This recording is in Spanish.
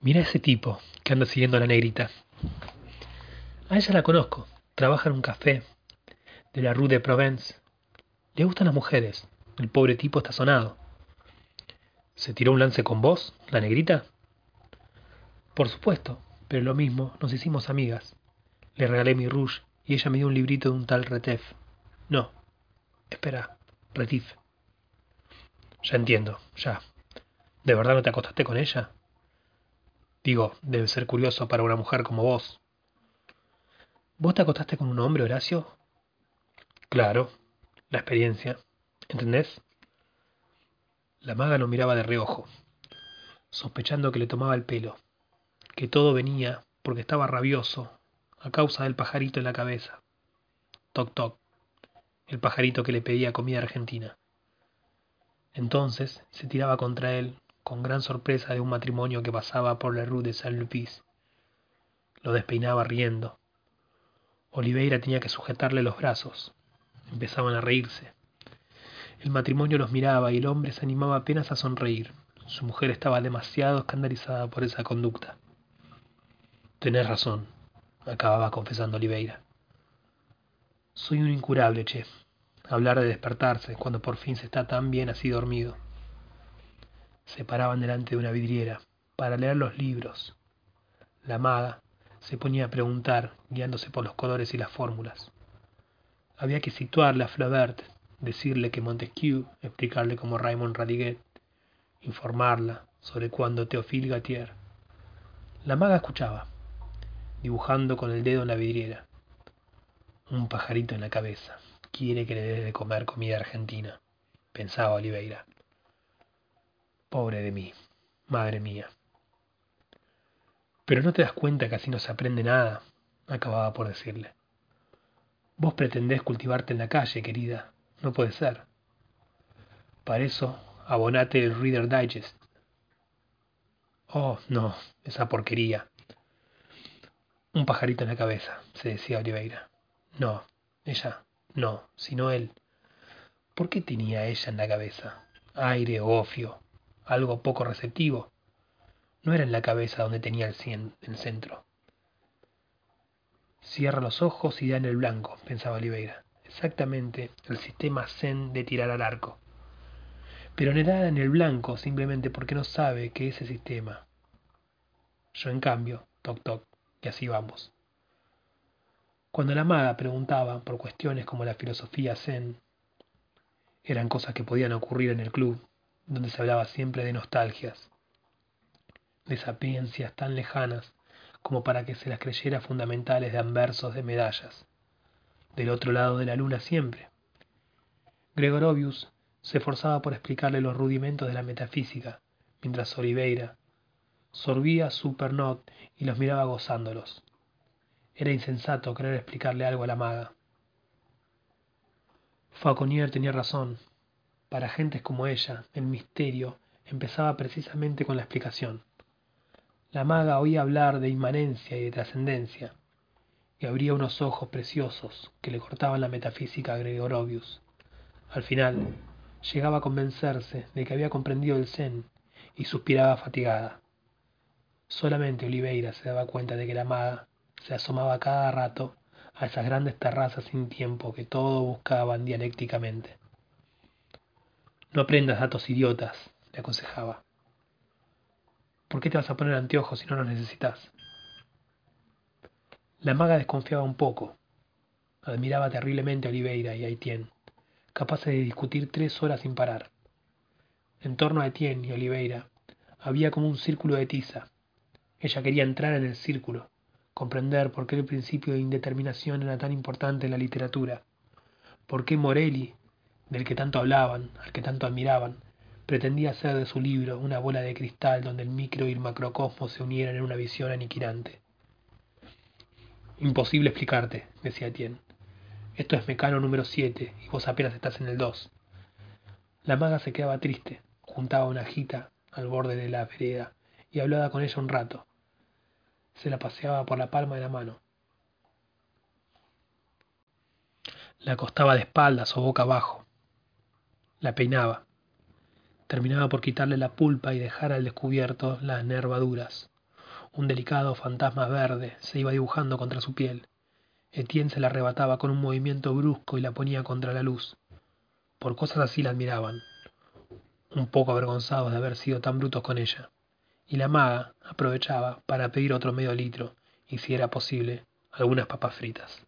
Mira ese tipo que anda siguiendo a la negrita. A ella la conozco. Trabaja en un café de la Rue de Provence. Le gustan las mujeres. El pobre tipo está sonado. ¿Se tiró un lance con vos, la negrita? Por supuesto, pero lo mismo, nos hicimos amigas. Le regalé mi rouge y ella me dio un librito de un tal Retef. No, espera, Retif. Ya entiendo, ya. ¿De verdad no te acostaste con ella? Digo, debe ser curioso para una mujer como vos. ¿Vos te acostaste con un hombre, Horacio? Claro, la experiencia. ¿Entendés? La maga lo miraba de reojo, sospechando que le tomaba el pelo, que todo venía porque estaba rabioso a causa del pajarito en la cabeza. Toc toc, el pajarito que le pedía comida argentina. Entonces se tiraba contra él con gran sorpresa de un matrimonio que pasaba por la rue de Saint-Lupis. Lo despeinaba riendo. Oliveira tenía que sujetarle los brazos. Empezaban a reírse. El matrimonio los miraba y el hombre se animaba apenas a sonreír. Su mujer estaba demasiado escandalizada por esa conducta. Tenés razón, acababa confesando Oliveira. Soy un incurable, che. Hablar de despertarse cuando por fin se está tan bien así dormido se paraban delante de una vidriera para leer los libros. La maga se ponía a preguntar, guiándose por los colores y las fórmulas. Había que situarle a Flaubert, decirle que Montesquieu, explicarle como Raymond Radiguet, informarla sobre cuándo Théophile Gatier. La maga escuchaba, dibujando con el dedo en la vidriera. Un pajarito en la cabeza. Quiere que le dé de comer comida argentina, pensaba Oliveira. Pobre de mí, madre mía. Pero no te das cuenta que así no se aprende nada, acababa por decirle. Vos pretendés cultivarte en la calle, querida. No puede ser. Para eso, abonate el Reader Digest. Oh, no, esa porquería. Un pajarito en la cabeza, se decía Oliveira. No, ella, no, sino él. ¿Por qué tenía ella en la cabeza? Aire, ofio, algo poco receptivo. No era en la cabeza donde tenía el, cien, el centro. Cierra los ojos y da en el blanco, pensaba Oliveira. Exactamente el sistema zen de tirar al arco. Pero no da en el blanco simplemente porque no sabe que ese sistema. Yo en cambio, toc toc, y así vamos. Cuando la maga preguntaba por cuestiones como la filosofía zen, eran cosas que podían ocurrir en el club, donde se hablaba siempre de nostalgias, de sapiencias tan lejanas como para que se las creyera fundamentales de anversos de medallas, del otro lado de la luna siempre. Gregorovius se esforzaba por explicarle los rudimentos de la metafísica, mientras Oliveira sorbía su pernot y los miraba gozándolos. Era insensato querer explicarle algo a la maga. Fauconnier tenía razón. Para gentes como ella, el misterio empezaba precisamente con la explicación. La maga oía hablar de inmanencia y de trascendencia, y abría unos ojos preciosos que le cortaban la metafísica a Gregorovius. Al final, llegaba a convencerse de que había comprendido el zen y suspiraba fatigada. Solamente Oliveira se daba cuenta de que la maga se asomaba cada rato a esas grandes terrazas sin tiempo que todo buscaban dialécticamente. No aprendas datos idiotas, le aconsejaba. ¿Por qué te vas a poner anteojos si no los necesitas? La maga desconfiaba un poco. Admiraba terriblemente a Oliveira y a Etienne, capaces de discutir tres horas sin parar. En torno a Etienne y Oliveira había como un círculo de tiza. Ella quería entrar en el círculo, comprender por qué el principio de indeterminación era tan importante en la literatura, por qué Morelli del que tanto hablaban, al que tanto admiraban, Pretendía hacer de su libro una bola de cristal donde el micro y el macrocosmos se unieran en una visión aniquilante. Imposible explicarte, decía Etienne. Esto es Mecano número 7 y vos apenas estás en el 2. La maga se quedaba triste, juntaba una jita al borde de la vereda y hablaba con ella un rato. Se la paseaba por la palma de la mano. La acostaba de espaldas o boca abajo. La peinaba. Terminaba por quitarle la pulpa y dejar al descubierto las nervaduras. Un delicado fantasma verde se iba dibujando contra su piel. Etienne se la arrebataba con un movimiento brusco y la ponía contra la luz. Por cosas así la admiraban, un poco avergonzados de haber sido tan brutos con ella. Y la maga aprovechaba para pedir otro medio litro y, si era posible, algunas papas fritas.